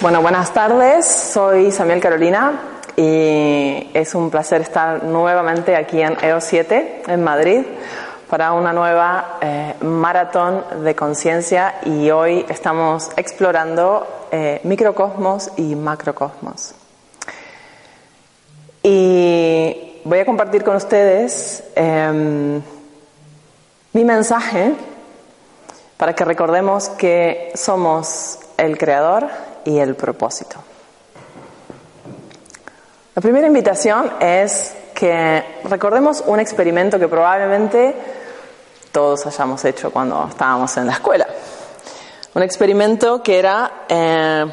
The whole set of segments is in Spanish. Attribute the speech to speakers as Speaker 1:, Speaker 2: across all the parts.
Speaker 1: Bueno, buenas tardes, soy Samuel Carolina y es un placer estar nuevamente aquí en EO7, en Madrid, para una nueva eh, maratón de conciencia y hoy estamos explorando eh, microcosmos y macrocosmos. Y voy a compartir con ustedes em, mi mensaje para que recordemos que somos el creador y el propósito. La primera invitación es que recordemos un experimento que probablemente todos hayamos hecho cuando estábamos en la escuela. Un experimento que era eh,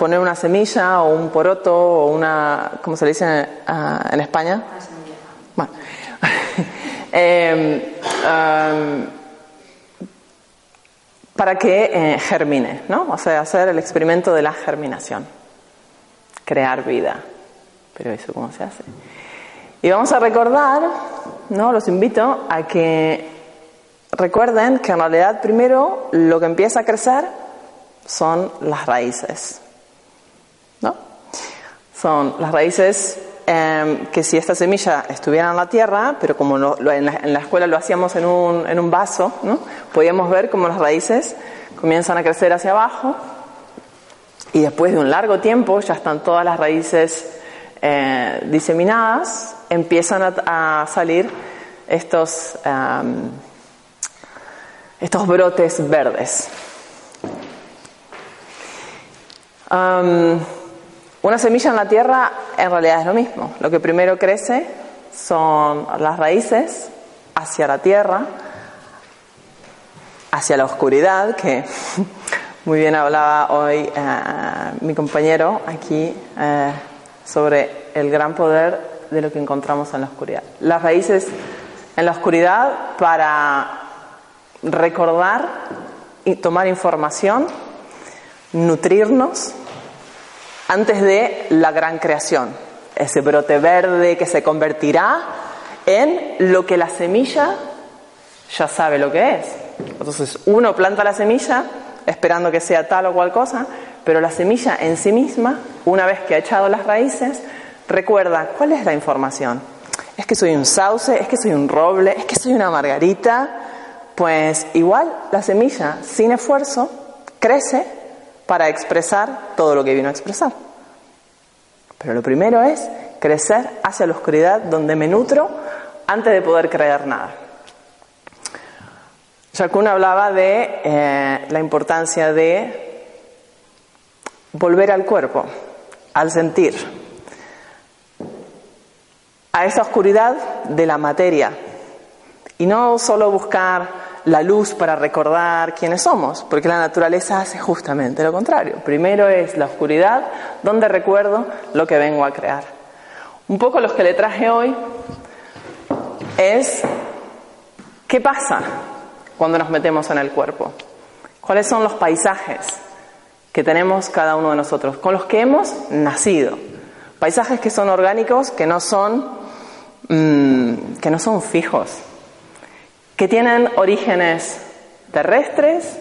Speaker 1: poner una semilla o un poroto o una, ¿cómo se dice ah, en España? Bueno. Em, para que eh, germine, ¿no? O sea, hacer el experimento de la germinación, crear vida. Pero eso, ¿cómo se hace? Y vamos a recordar, ¿no? Los invito a que recuerden que en realidad primero lo que empieza a crecer son las raíces. Son las raíces Em, que si esta semilla estuviera en la tierra, pero como en, la, escuela lo hacíamos en un, en un vaso, ¿no? podíamos ver cómo las raíces comienzan a crecer hacia abajo y después de un largo tiempo ya están todas las raíces eh, diseminadas, empiezan a, salir estos, em, estos brotes verdes. Em, una semilla en la tierra en realidad es lo mismo. Lo que primero crece son las raíces hacia la tierra, hacia la oscuridad, que muy bien hablaba hoy eh, mi compañero aquí eh, sobre el gran poder de lo que encontramos en la oscuridad. Las raíces en la oscuridad para recordar y tomar información, nutrirnos antes de la gran creación, ese brote verde que se convertirá en lo que la semilla ya sabe lo que es. Entonces uno planta la semilla esperando que sea tal o cual cosa, pero la semilla en sí misma, una vez que ha echado las raíces, recuerda cuál es la información. Es que soy un sauce, es que soy un roble, es que soy una margarita. Pues igual la semilla, sin esfuerzo, crece para expresar todo lo que vino a expresar. Pero lo primero es crecer hacia la oscuridad donde me nutro antes de poder creer nada. Shakun hablaba de eh, la importancia de volver al cuerpo, al sentir, a esa oscuridad de la materia y no solo buscar la luz para recordar quiénes somos, porque la naturaleza hace justamente lo contrario. Primero es la oscuridad donde recuerdo lo que vengo a crear. Un poco los que le traje hoy es qué pasa cuando nos metemos en el cuerpo, cuáles son los paisajes que tenemos cada uno de nosotros, con los que hemos nacido. Paisajes que son orgánicos, que no son, mm, que no son fijos, que tienen orígenes terrestres,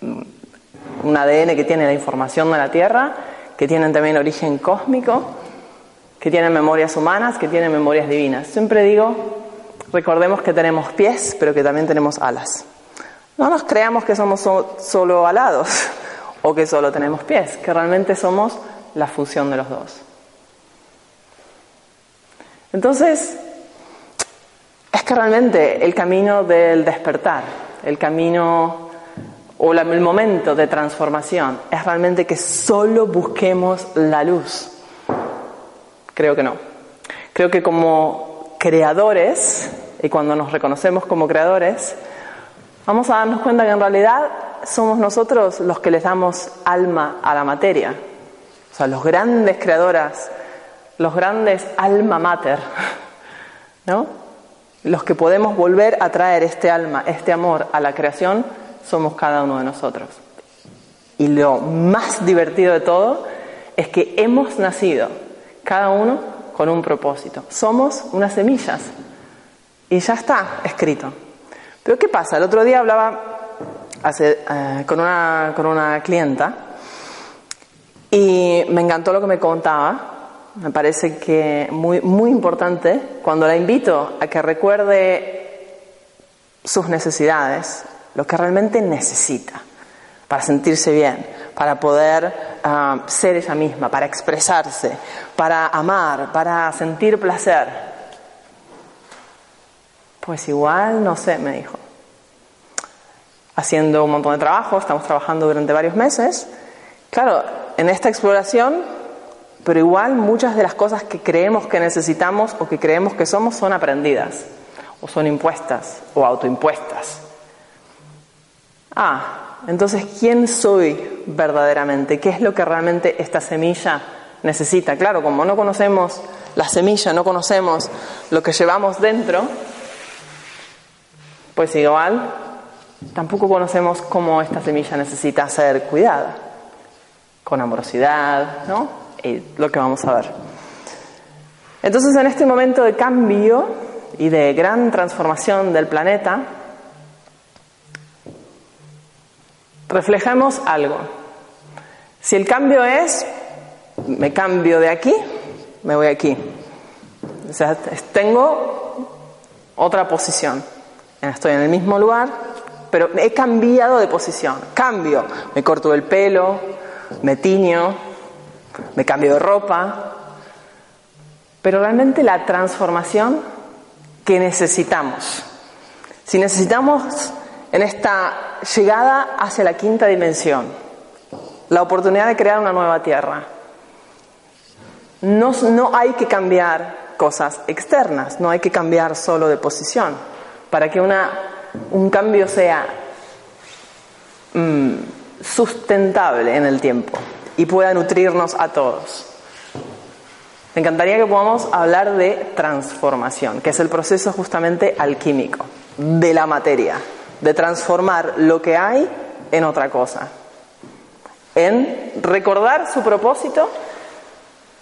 Speaker 1: un ADN que tiene la información de la Tierra, que tienen también origen cósmico, que tienen memorias humanas, que tienen memorias divinas. Siempre digo, recordemos que tenemos pies, pero que también tenemos alas. No nos creamos que somos solo alados o que solo tenemos pies, que realmente somos la fusión de los dos. Entonces, es que realmente el camino del despertar, el camino o el momento de transformación es realmente que solo busquemos la luz. Creo que no. Creo que como creadores, y cuando nos reconocemos como creadores, vamos a darnos cuenta que en realidad somos nosotros los que les damos alma a la materia. O sea, los grandes creadoras, los grandes alma mater, ¿no? Los que podemos volver a traer este alma, este amor a la creación, somos cada uno de nosotros. Y lo más divertido de todo es que hemos nacido, cada uno con un propósito. Somos unas semillas. y ya está escrito. Pero ¿qué pasa? El otro día hablaba eh, con, una, con una clienta y me encantó lo que me contaba. Me parece que muy, muy importante cuando la invito a que recuerde sus necesidades, lo que realmente necesita para sentirse bien, para poder ah, ser ella misma, para expresarse, para amar, para sentir placer. Pues igual, no sé, me dijo. Haciendo un montón de trabajo, estamos trabajando durante varios meses. Claro, en esta exploración, pero igual muchas de las cosas que creemos que necesitamos o que creemos que somos son aprendidas, o son impuestas, o autoimpuestas. Ah, entonces, ¿quién soy verdaderamente? ¿Qué es lo que realmente esta semilla necesita? Claro, como no conocemos la semilla, no conocemos lo que llevamos dentro, pues igual tampoco conocemos cómo esta semilla necesita ser cuidada, con amorosidad, ¿no? Y lo que vamos a ver. Entonces, en este momento de cambio y de gran transformación del planeta, reflejamos algo. Si el cambio es, me cambio de aquí, me voy aquí. O sea, tengo otra posición. Estoy en el mismo lugar, pero he cambiado de posición. Cambio, me corto el pelo, me tiño, me cambio de ropa. Pero realmente la transformación que necesitamos. Si necesitamos en esta llegada hacia la quinta dimensión, la oportunidad de crear una nueva tierra. No, no, hay que cambiar cosas externas, no hay que cambiar solo de posición. Para que una, un cambio sea mm, sustentable en el tiempo y pueda nutrirnos a todos. Me encantaría que podamos hablar de transformación, que es el proceso justamente alquímico de la materia de transformar lo que hay en otra cosa, en recordar su propósito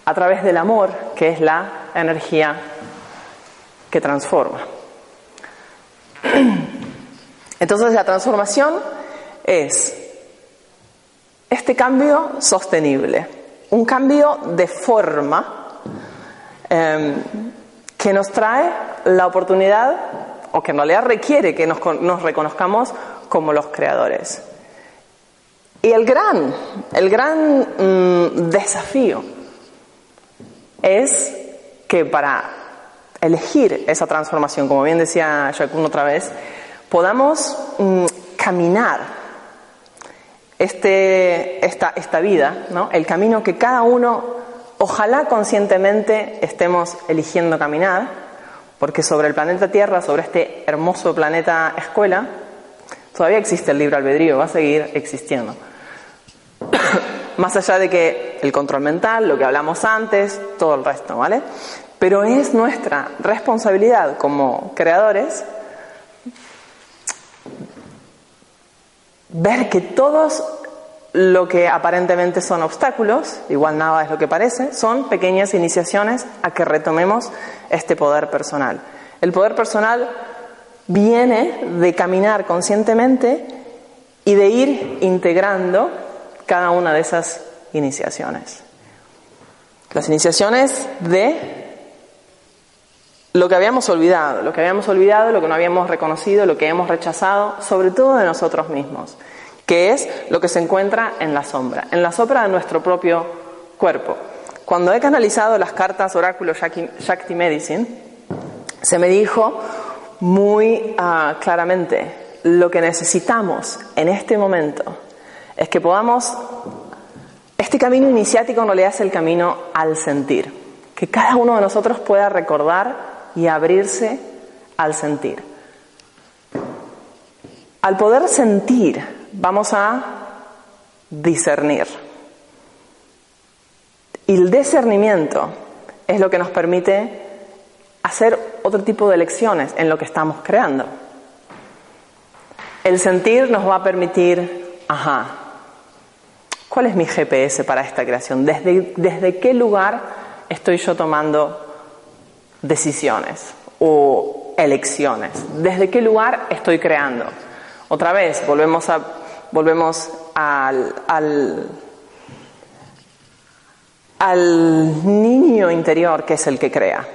Speaker 1: a través del amor, que es la energía que transforma. Entonces la transformación es este cambio sostenible, un cambio de forma em, que nos trae la oportunidad o que en realidad requiere que nos, reconozcamos como los creadores. Y el gran, el gran mm, desafío es que para elegir esa transformación, como bien decía Jacques otra vez, podamos mm, caminar este, esta, vida, el camino que cada uno, ojalá conscientemente estemos eligiendo caminar, porque sobre el planeta Tierra, sobre este hermoso planeta escuela, todavía existe el libre albedrío, va a seguir existiendo. Más allá de que el control mental, lo que hablamos antes, todo el resto, ¿vale? Pero es nuestra responsabilidad como creadores ver que todos lo que aparentemente son obstáculos, igual nada es lo que parece, son pequeñas iniciaciones a que retomemos este poder personal. El poder personal viene de caminar conscientemente y de ir integrando cada una de esas iniciaciones. Las iniciaciones de lo que habíamos olvidado, lo que habíamos olvidado, lo que no habíamos reconocido, lo que hemos rechazado, sobre todo de nosotros mismos que es lo que se encuentra en la sombra, en la sombra de nuestro propio cuerpo. Cuando he canalizado las cartas oráculo Shakti Medicine, se me dijo muy ah, claramente lo que necesitamos en este momento es que podamos, este camino iniciático no le hace el camino al sentir, que cada uno de nosotros pueda recordar y abrirse al sentir. Al poder sentir vamos a discernir. Y el discernimiento es lo que nos permite hacer otro tipo de elecciones en lo que estamos creando. El sentir nos va a permitir, ajá, ¿cuál es mi GPS para esta creación? ¿Desde, desde qué lugar estoy yo tomando decisiones? O elecciones. ¿Desde qué lugar estoy creando? Otra vez, volvemos, a, volvemos al, al, al niño interior que es el que crea,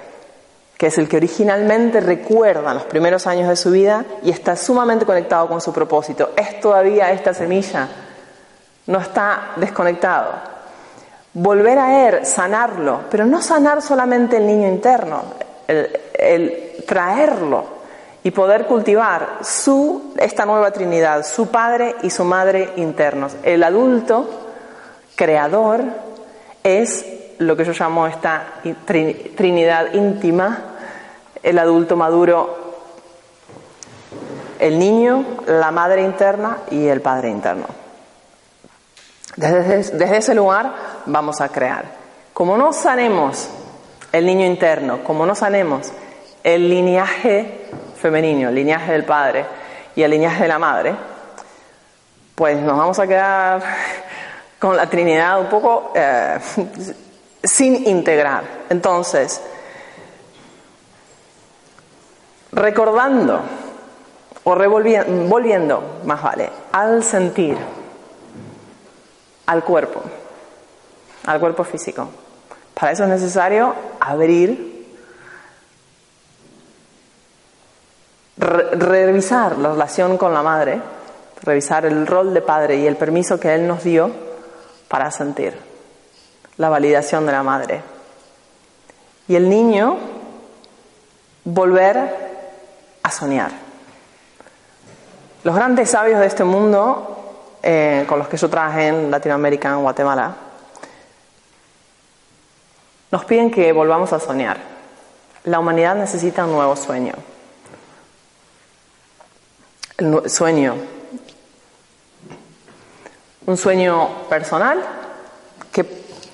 Speaker 1: que es el que originalmente recuerda los primeros años de su vida y está sumamente conectado con su propósito. Es todavía esta semilla, no está desconectado volver a él, sanarlo, pero no sanar solamente el niño interno, el, traerlo y poder cultivar su, esta nueva Trinidad, su padre y su madre internos. El adulto creador es lo que yo llamo esta Trinidad íntima, el adulto maduro, el niño, la madre interna y el padre interno. Desde, ese lugar vamos a crear. Como no sanemos el niño interno, como no sanemos el linaje femenino, el linaje del padre y el linaje de la madre, pues nos vamos a quedar con la Trinidad un poco eh, sin integrar. Entonces, recordando o revolviendo, más vale, al sentir al cuerpo, al cuerpo físico. Para eso es necesario abrir, revisar la relación con la madre, revisar el rol de padre y el permiso que él nos dio para sentir la validación de la madre. Y el niño volver a soñar. Los grandes sabios de este mundo eh, con los que yo trabajé en Latinoamérica, en Guatemala, nos piden que volvamos a soñar. La humanidad necesita un nuevo sueño. El sueño. Un sueño personal, que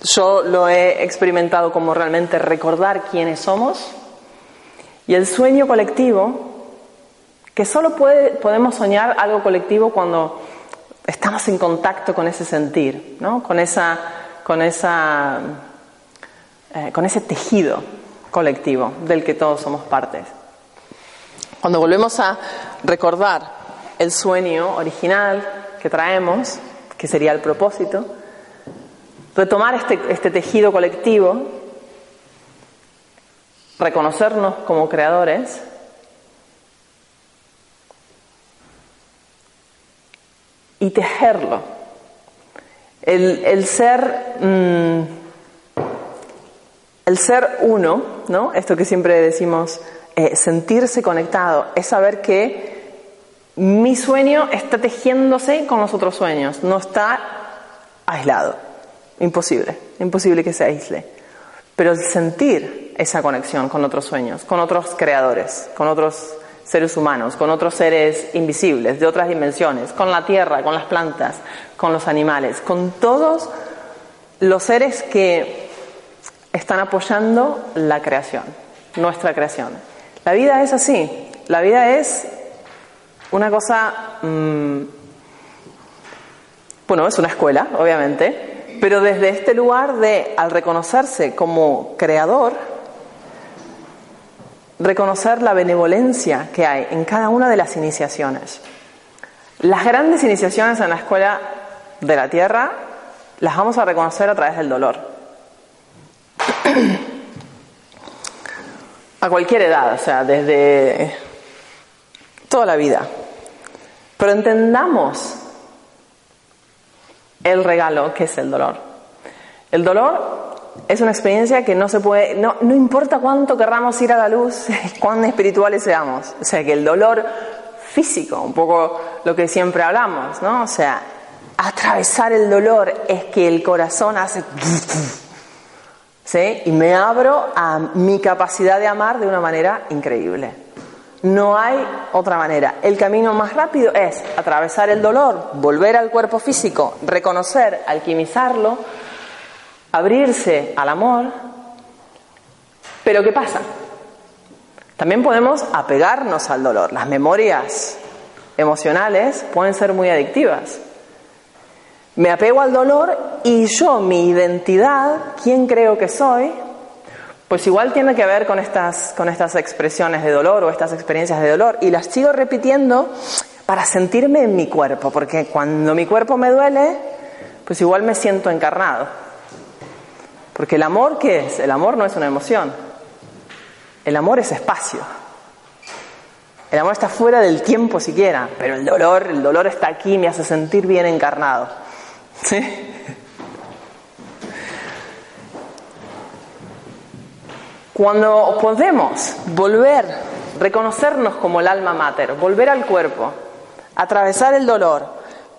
Speaker 1: yo lo he experimentado como realmente recordar quiénes somos. Y el sueño colectivo, que solo puede, podemos soñar algo colectivo cuando estamos en contacto con ese sentir, ¿no? con, esa, con, esa, eh, con ese tejido colectivo del que todos somos partes. Cuando volvemos a recordar el sueño original que traemos, que sería el propósito, retomar este, este tejido colectivo, reconocernos como creadores, y tejerlo. El, ser, mm, el ser uno, ¿no? Esto que siempre decimos, eh, sentirse conectado, es saber que mi sueño está tejiéndose con los otros sueños, no está aislado. Imposible, imposible que se aísle. Pero sentir esa conexión con otros sueños, con otros creadores, con otros seres humanos, con otros seres invisibles, de otras dimensiones, con la tierra, con las plantas, con los animales, con todos los seres que están apoyando la creación, nuestra creación. La vida es así, la vida es una cosa, mm, bueno, es una escuela, obviamente, pero desde este lugar de, al reconocerse como creador, reconocer la benevolencia que hay en cada una de las iniciaciones. Las grandes iniciaciones en la escuela de la tierra las vamos a reconocer a través del dolor. A cualquier edad, o sea, desde toda la vida. Pero entendamos el regalo que es el dolor. El dolor es una experiencia que no se puede, no, no importa cuánto querramos ir a la luz, cuán espirituales seamos. O sea, que el dolor físico, un poco lo que siempre hablamos, ¿no? O sea, atravesar el dolor es que el corazón hace... Y me abro a mi capacidad de amar de una manera increíble. No hay otra manera. El camino más rápido es atravesar el dolor, volver al cuerpo físico, reconocer, alquimizarlo, abrirse al amor. Pero ¿qué pasa? También podemos apegarnos al dolor. Las memorias emocionales pueden ser muy adictivas. Me apego al dolor y yo, mi identidad, quién creo que soy, Pues igual tiene que ver con estas, con estas expresiones de dolor o estas experiencias de dolor. Y las sigo repitiendo para sentirme en mi cuerpo, porque cuando mi cuerpo me duele, pues igual me siento encarnado. Porque el amor, ¿qué es? El amor no es una emoción. El amor es espacio. El amor está fuera del tiempo siquiera, pero el dolor, el dolor está aquí, me hace sentir bien encarnado. ¿Sí? Cuando podemos volver, reconocernos como el alma mater, volver al cuerpo, atravesar el dolor,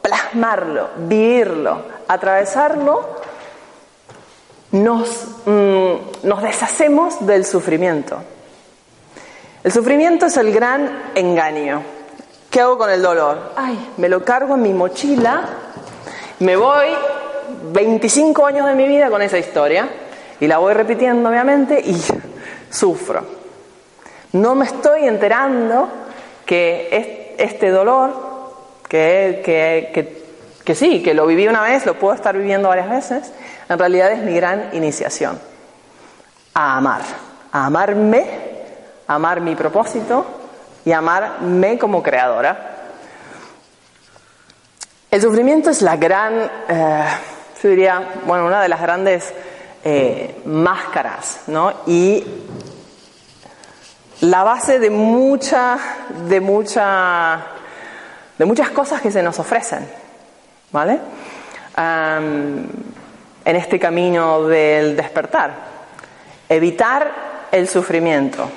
Speaker 1: plasmarlo, vivirlo, atravesarlo, nos, mm, nos deshacemos del sufrimiento. El sufrimiento es el gran engaño. ¿Qué hago con el dolor? Ay, me lo cargo en mi mochila, me voy 25 años de mi vida con esa historia y la voy repitiendo obviamente y sufro. No me estoy enterando que este dolor, que, que, que, sí, que lo viví una vez, lo puedo estar viviendo varias veces, en realidad es mi gran iniciación a amar, a amarme, a amar mi propósito y amarme como creadora. El sufrimiento es la gran, eh, yo diría, bueno, una de las grandes eh, máscaras, ¿no? Y la base de mucha, de mucha, de muchas cosas que se nos ofrecen, ¿vale? en este camino del despertar. Evitar el sufrimiento.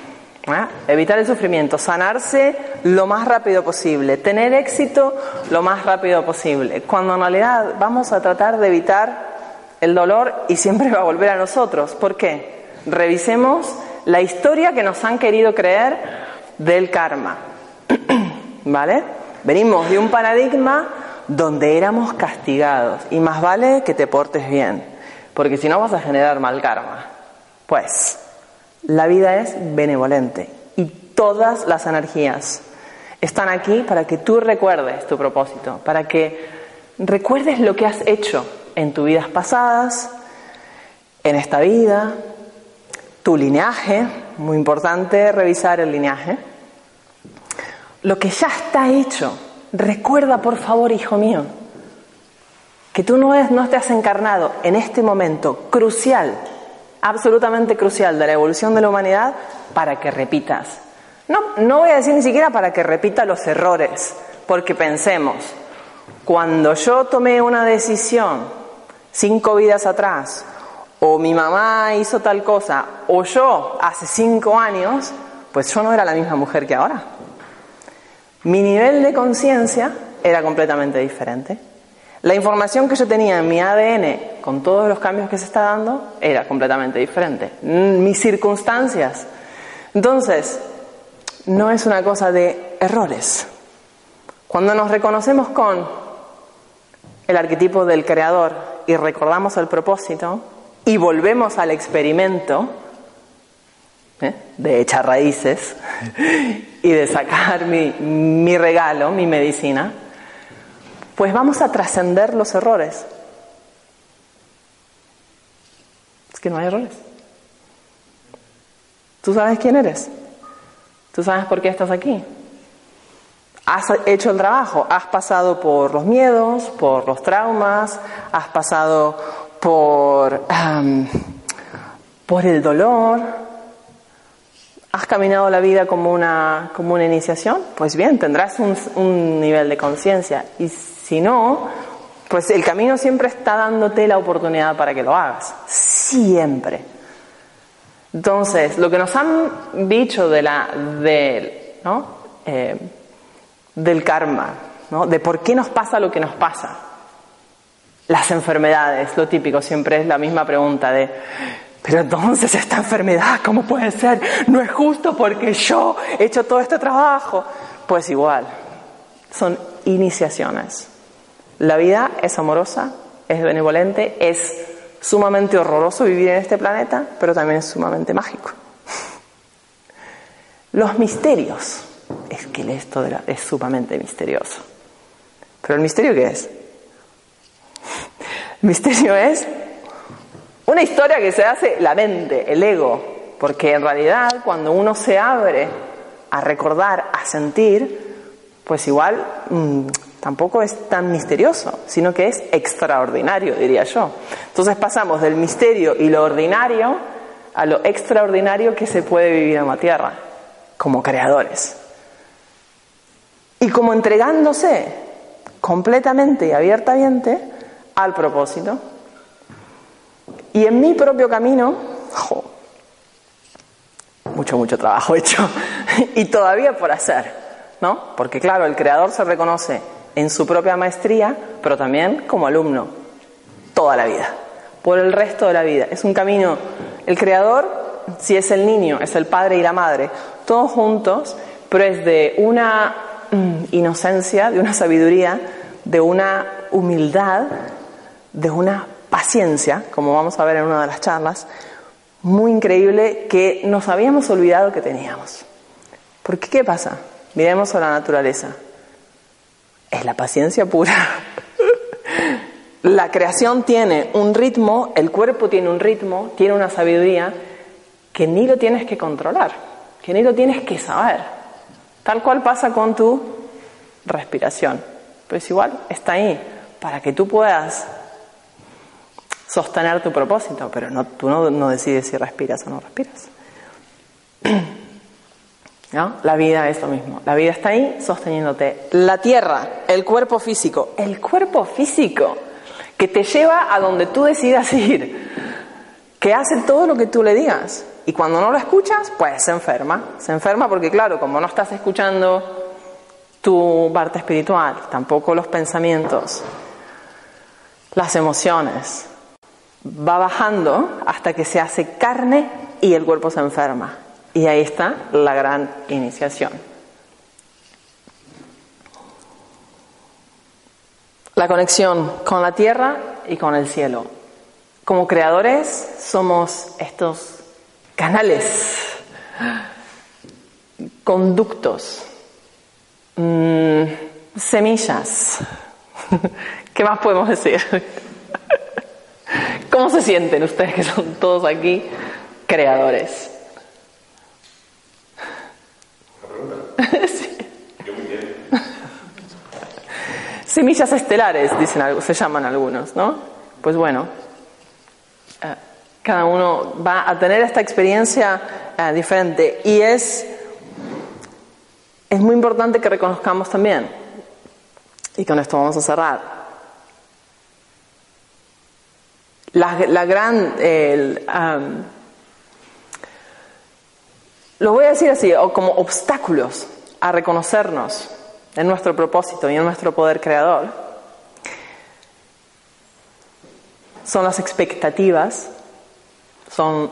Speaker 1: ¿Eh? Evitar el sufrimiento, sanarse lo más rápido posible, tener éxito lo más rápido posible, cuando en realidad vamos a tratar de evitar el dolor y siempre va a volver a nosotros. ¿Por qué? Revisemos la historia que nos han querido creer del karma. ¿Vale? Venimos de un paradigma donde éramos castigados y más vale que te portes bien, porque si no vas a generar mal karma. Pues la vida es benevolente y todas las energías están aquí para que tú recuerdes tu propósito, para que recuerdes lo que has hecho en tus vidas pasadas, en esta vida, tu lineaje, muy importante revisar el lineaje. Lo que ya está hecho, recuerda por favor, hijo mío, que tú no, es, no has encarnado en este momento crucial, absolutamente crucial de la evolución de la humanidad para que repitas. No, no voy a decir ni siquiera para que repita los errores, porque pensemos, cuando yo tomé una decisión cinco vidas atrás, o mi mamá hizo tal cosa, o yo hace cinco años, pues yo no era la misma mujer que ahora. Mi nivel de conciencia era completamente diferente. La información que yo tenía en mi ADN, con todos los cambios que se está dando, era completamente diferente. Mis circunstancias. Entonces, no es una cosa de errores. Cuando nos reconocemos con el arquetipo del creador y recordamos el propósito y volvemos al experimento ¿eh? de echar raíces y de sacar mi regalo, mi medicina, pues vamos a trascender los errores. Es que no hay errores. Tú sabes quién eres. Tú sabes por qué estás aquí. Has hecho el trabajo, has pasado por los miedos, por los traumas, has pasado por, por el dolor, has caminado la vida como una, como una iniciación, pues bien, tendrás un, un nivel de conciencia. Y si no, pues el camino siempre está dándote la oportunidad para que lo hagas. Siempre. Entonces, lo que nos han dicho de la, ¿no? Eh, del karma, ¿no? de por qué nos pasa lo que nos pasa. Las enfermedades, lo típico, siempre es la misma pregunta de, pero entonces esta enfermedad, ¿cómo puede ser? No es justo porque yo he hecho todo este trabajo. Pues igual, son iniciaciones. La vida es amorosa, es benevolente, es sumamente horroroso vivir en este planeta, pero también es sumamente mágico. Los misterios es que esto es sumamente misterioso. Pero el misterio qué es? El misterio es una historia que se hace la mente, el ego, porque en realidad cuando uno se abre a recordar, a sentir, pues igual mm, tampoco es tan misterioso, sino que es extraordinario, diría yo. Entonces pasamos del misterio y lo ordinario a lo extraordinario que se puede vivir en la tierra, como creadores. Y como entregándose completamente y abiertamente al propósito. Y en mi propio camino, mucho, mucho trabajo hecho y todavía por hacer, ¿no? Porque claro, el creador se reconoce en su propia maestría, pero también como alumno, toda la vida, por el resto de la vida. Es un camino, el creador, si es el niño, es el padre y la madre, todos juntos, pero es de una mm, inocencia, de una sabiduría, de una humildad, de una paciencia, como vamos a ver en una de las charlas, muy increíble que nos habíamos olvidado que teníamos. Porque ¿qué pasa? Miremos a la naturaleza. Es la paciencia pura. la creación tiene un ritmo, el cuerpo tiene un ritmo, tiene una sabiduría que ni lo tienes que controlar, que ni lo tienes que saber. Tal cual pasa con tu respiración. Pues igual está ahí para que tú puedas sostener tu propósito, pero no, tú no, decides si respiras o no respiras. ¿No? La vida es lo mismo. La vida está ahí sosteniéndote. La tierra, el cuerpo físico, el cuerpo físico que te lleva a donde tú decidas ir, que hace todo lo que tú le digas. Y cuando no lo escuchas, pues se enferma. Se enferma porque, claro, como no estás escuchando tu parte espiritual, tampoco los pensamientos, las emociones, va bajando hasta que se hace carne y el cuerpo se enferma. Y ahí está la gran iniciación. La conexión con la tierra y con el cielo. Como creadores somos estos canales, conductos, mm, semillas. ¿Qué más podemos decir? ¿Cómo se sienten ustedes que son todos aquí creadores? Semillas estelares, dicen, se llaman algunos, ¿no? Pues bueno, eh, cada uno va a tener esta experiencia eh, diferente y es, es muy importante que reconozcamos también, y con esto vamos a cerrar, la, gran... lo voy a decir así, o como obstáculos a reconocernos en nuestro propósito y en nuestro poder creador, son las expectativas, son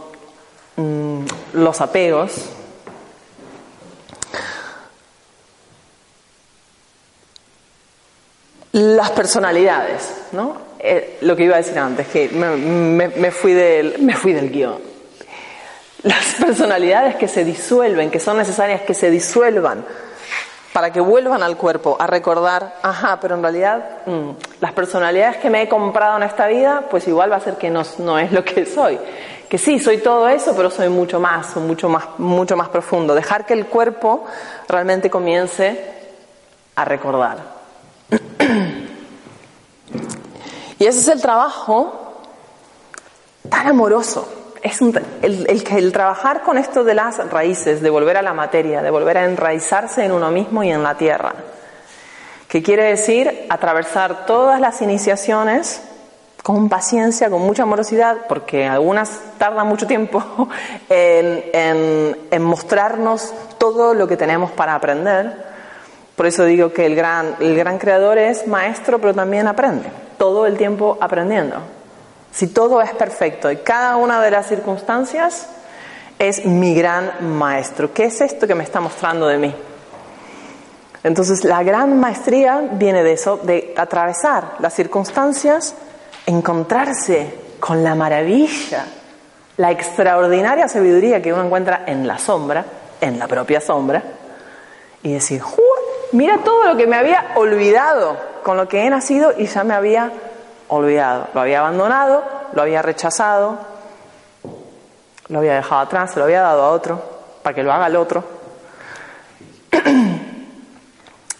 Speaker 1: mm, los apegos, las personalidades, ¿no? Eh, lo que iba a decir antes, que me, fui del, me fui del guion. Las personalidades que se disuelven, que son necesarias que se disuelvan para que vuelvan al cuerpo a recordar, ajá, pero en realidad mm, las personalidades que me he comprado en esta vida, pues igual va a ser que no, no es lo que soy. Que sí, soy todo eso, pero soy mucho más, mucho más, mucho más profundo. Dejar que el cuerpo realmente comience a recordar. Y ese es el trabajo tan amoroso. Es el, el, trabajar con esto de las raíces, de volver a la materia, de volver a enraizarse en uno mismo y en la tierra. Que quiere decir atravesar todas las iniciaciones con paciencia, con mucha amorosidad, porque algunas tardan mucho tiempo en, en mostrarnos todo lo que tenemos para aprender. Por eso digo que el gran, el gran creador es maestro, pero también aprende todo el tiempo aprendiendo. Si todo es perfecto y cada una de las circunstancias es mi gran maestro. ¿Qué es esto que me está mostrando de mí? Entonces la gran maestría viene de eso, de atravesar las circunstancias, encontrarse con la maravilla, la extraordinaria sabiduría que uno encuentra en la sombra, en la propia sombra, y decir, mira todo lo que me había olvidado con lo que he nacido y ya me había olvidado. Lo había abandonado, lo había rechazado, lo había dejado atrás, se lo había dado a otro, para que lo haga el otro.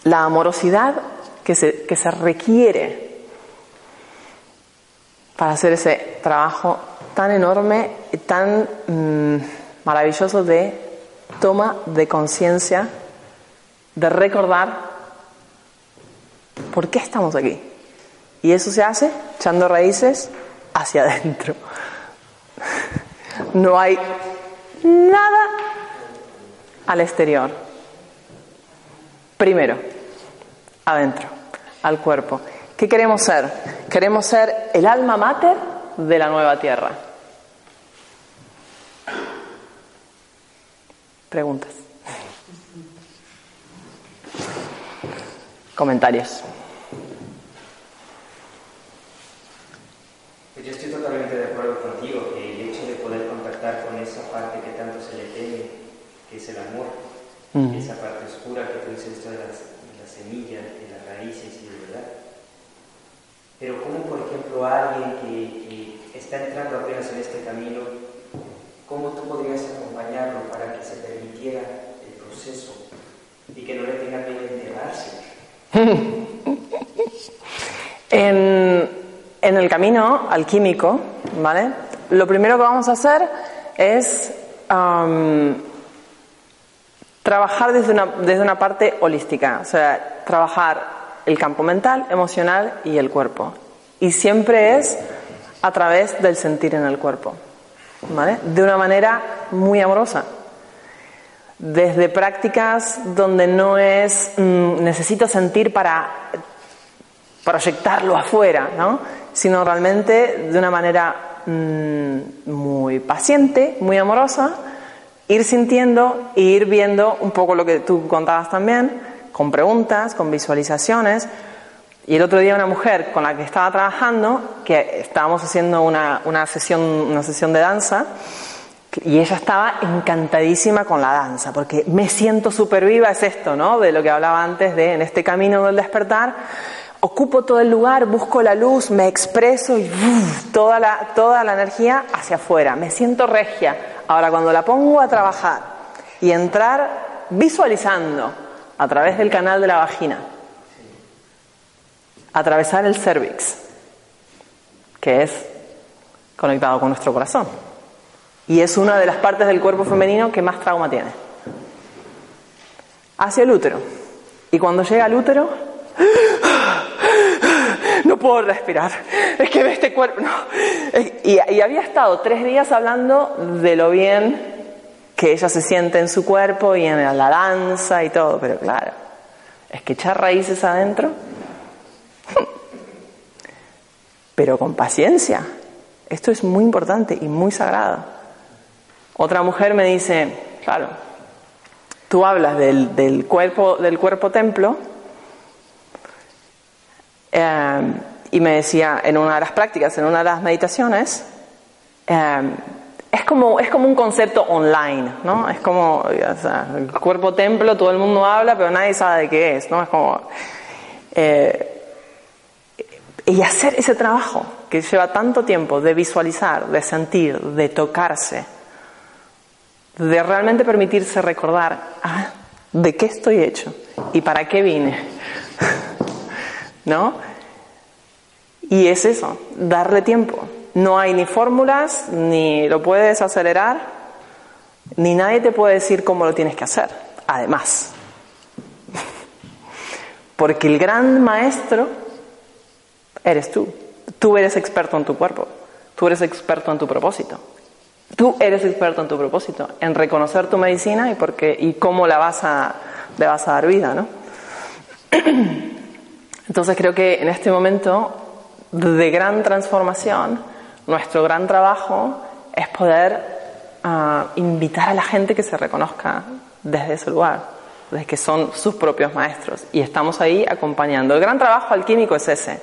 Speaker 1: La amorosidad que se, que se requiere para hacer ese trabajo tan enorme tan mm, maravilloso de toma de conciencia, de recordar por qué estamos aquí. Y eso se hace echando raíces hacia adentro. No hay nada al exterior. Primero, adentro, al cuerpo. ¿Qué queremos ser? Queremos ser el alma mater de la nueva tierra. Preguntas. Comentarios.
Speaker 2: Pues yo estoy totalmente de acuerdo contigo que el hecho de poder contactar con esa parte que tanto se le teme, que es el amor, esa parte oscura que tú dices de las, de las semillas, de las raíces y de verdad. Pero como por ejemplo alguien que, que está entrando apenas en este camino, ¿cómo tú podrías acompañarlo para que se permitiera el proceso y que no le tenga miedo a enterrarse?
Speaker 1: En, en el camino alquímico, ¿vale? Lo primero que vamos a hacer es am, trabajar desde una, desde una parte holística, o sea, trabajar el campo mental, emocional y el cuerpo. Y siempre es a través del sentir en el cuerpo, ¿vale? De una manera muy amorosa. Desde prácticas donde no es mm, necesito sentir para proyectarlo afuera, ¿no? Sino realmente de una manera mm, muy paciente, muy amorosa, ir sintiendo e ir viendo un poco lo que tú contabas también, con preguntas, con visualizaciones. Y el otro día una mujer con la que estaba trabajando, que estábamos haciendo una, una sesión, una sesión de danza, y ella estaba encantadísima con la danza, porque me siento súper viva, es esto, ¿no? De lo que hablaba antes de en este camino del despertar, ocupo todo el lugar, busco la luz, me expreso y ¡uf! toda la, toda la energía hacia afuera, me siento regia. Ahora cuando la pongo a trabajar y entrar visualizando a través del canal de la vagina, atravesar el cervix, que es conectado con nuestro corazón. Y es una de las partes del cuerpo femenino que más trauma tiene. Hacia el útero. Y cuando llega al útero, no puedo respirar. Es que este cuerpo. no. Y, y había estado tres días hablando de lo bien que ella se siente en su cuerpo y en la danza y todo. Pero claro, es que echar raíces adentro. Pero con paciencia. Esto es muy importante y muy sagrado. Otra mujer me dice, claro, tú hablas del, del cuerpo, del cuerpo templo, eh, y me decía en una de las prácticas, en una de las meditaciones, eh, es como, es como un concepto online, ¿no? Es como, o sea, el cuerpo templo, todo el mundo habla, pero nadie sabe de qué es, ¿no? Es como... Eh, y hacer ese trabajo que lleva tanto tiempo de visualizar, de sentir, de tocarse, de realmente permitirse recordar ah, de qué estoy hecho y para qué vine. ¿No? Y es eso, darle tiempo. No hay ni fórmulas, ni lo puedes acelerar, ni nadie te puede decir cómo lo tienes que hacer. Además, porque el gran maestro eres tú. Tú eres experto en tu cuerpo. Tú eres experto en tu propósito. Tú eres experto en tu propósito, en reconocer tu medicina y, por qué, y cómo la vas a, le vas a dar vida, ¿no? Entonces creo que en este momento de gran transformación, nuestro gran trabajo es poder uh, invitar a la gente que se reconozca desde ese lugar, desde que son sus propios maestros. Y estamos ahí acompañando. El gran trabajo alquímico es ese,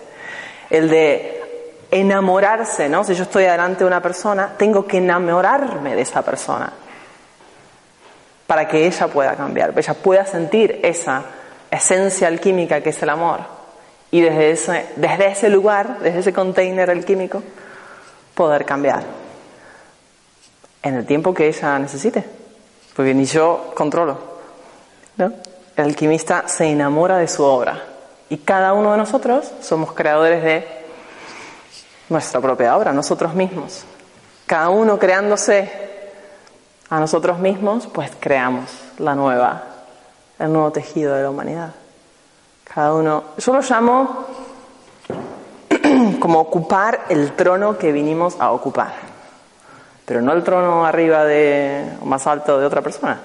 Speaker 1: el de enamorarse, ¿no? Si yo estoy delante de una persona, tengo que enamorarme de esa persona para que ella pueda cambiar, ella pueda sentir esa esencia alquímica que es el amor. Y desde ese, desde ese lugar, desde ese container alquímico, poder cambiar. en el tiempo que ella necesite, porque ni yo controlo. El alquimista se enamora de su obra y cada uno de nosotros somos creadores de nuestra propia obra, nosotros mismos. Cada uno creándose a nosotros mismos, pues creamos la nueva, el nuevo tejido de la humanidad. Cada uno, yo lo llamo como ocupar el trono que vinimos a ocupar. Pero no el trono arriba de, o más alto de otra persona,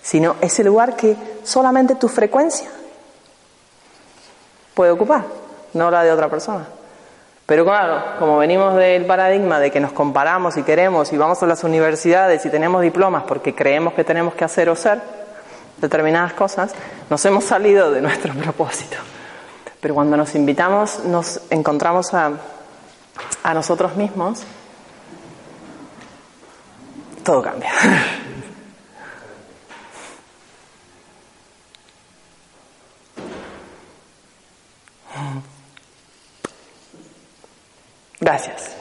Speaker 1: sino ese lugar que solamente tu frecuencia puede ocupar, no la de otra persona. Pero claro, como venimos del paradigma de que nos comparamos y queremos y vamos a las universidades y tenemos diplomas porque creemos que tenemos que hacer o ser determinadas cosas, nos hemos salido de nuestro propósito. Pero cuando nos invitamos, nos encontramos a, a nosotros mismos, todo cambia. Gracias.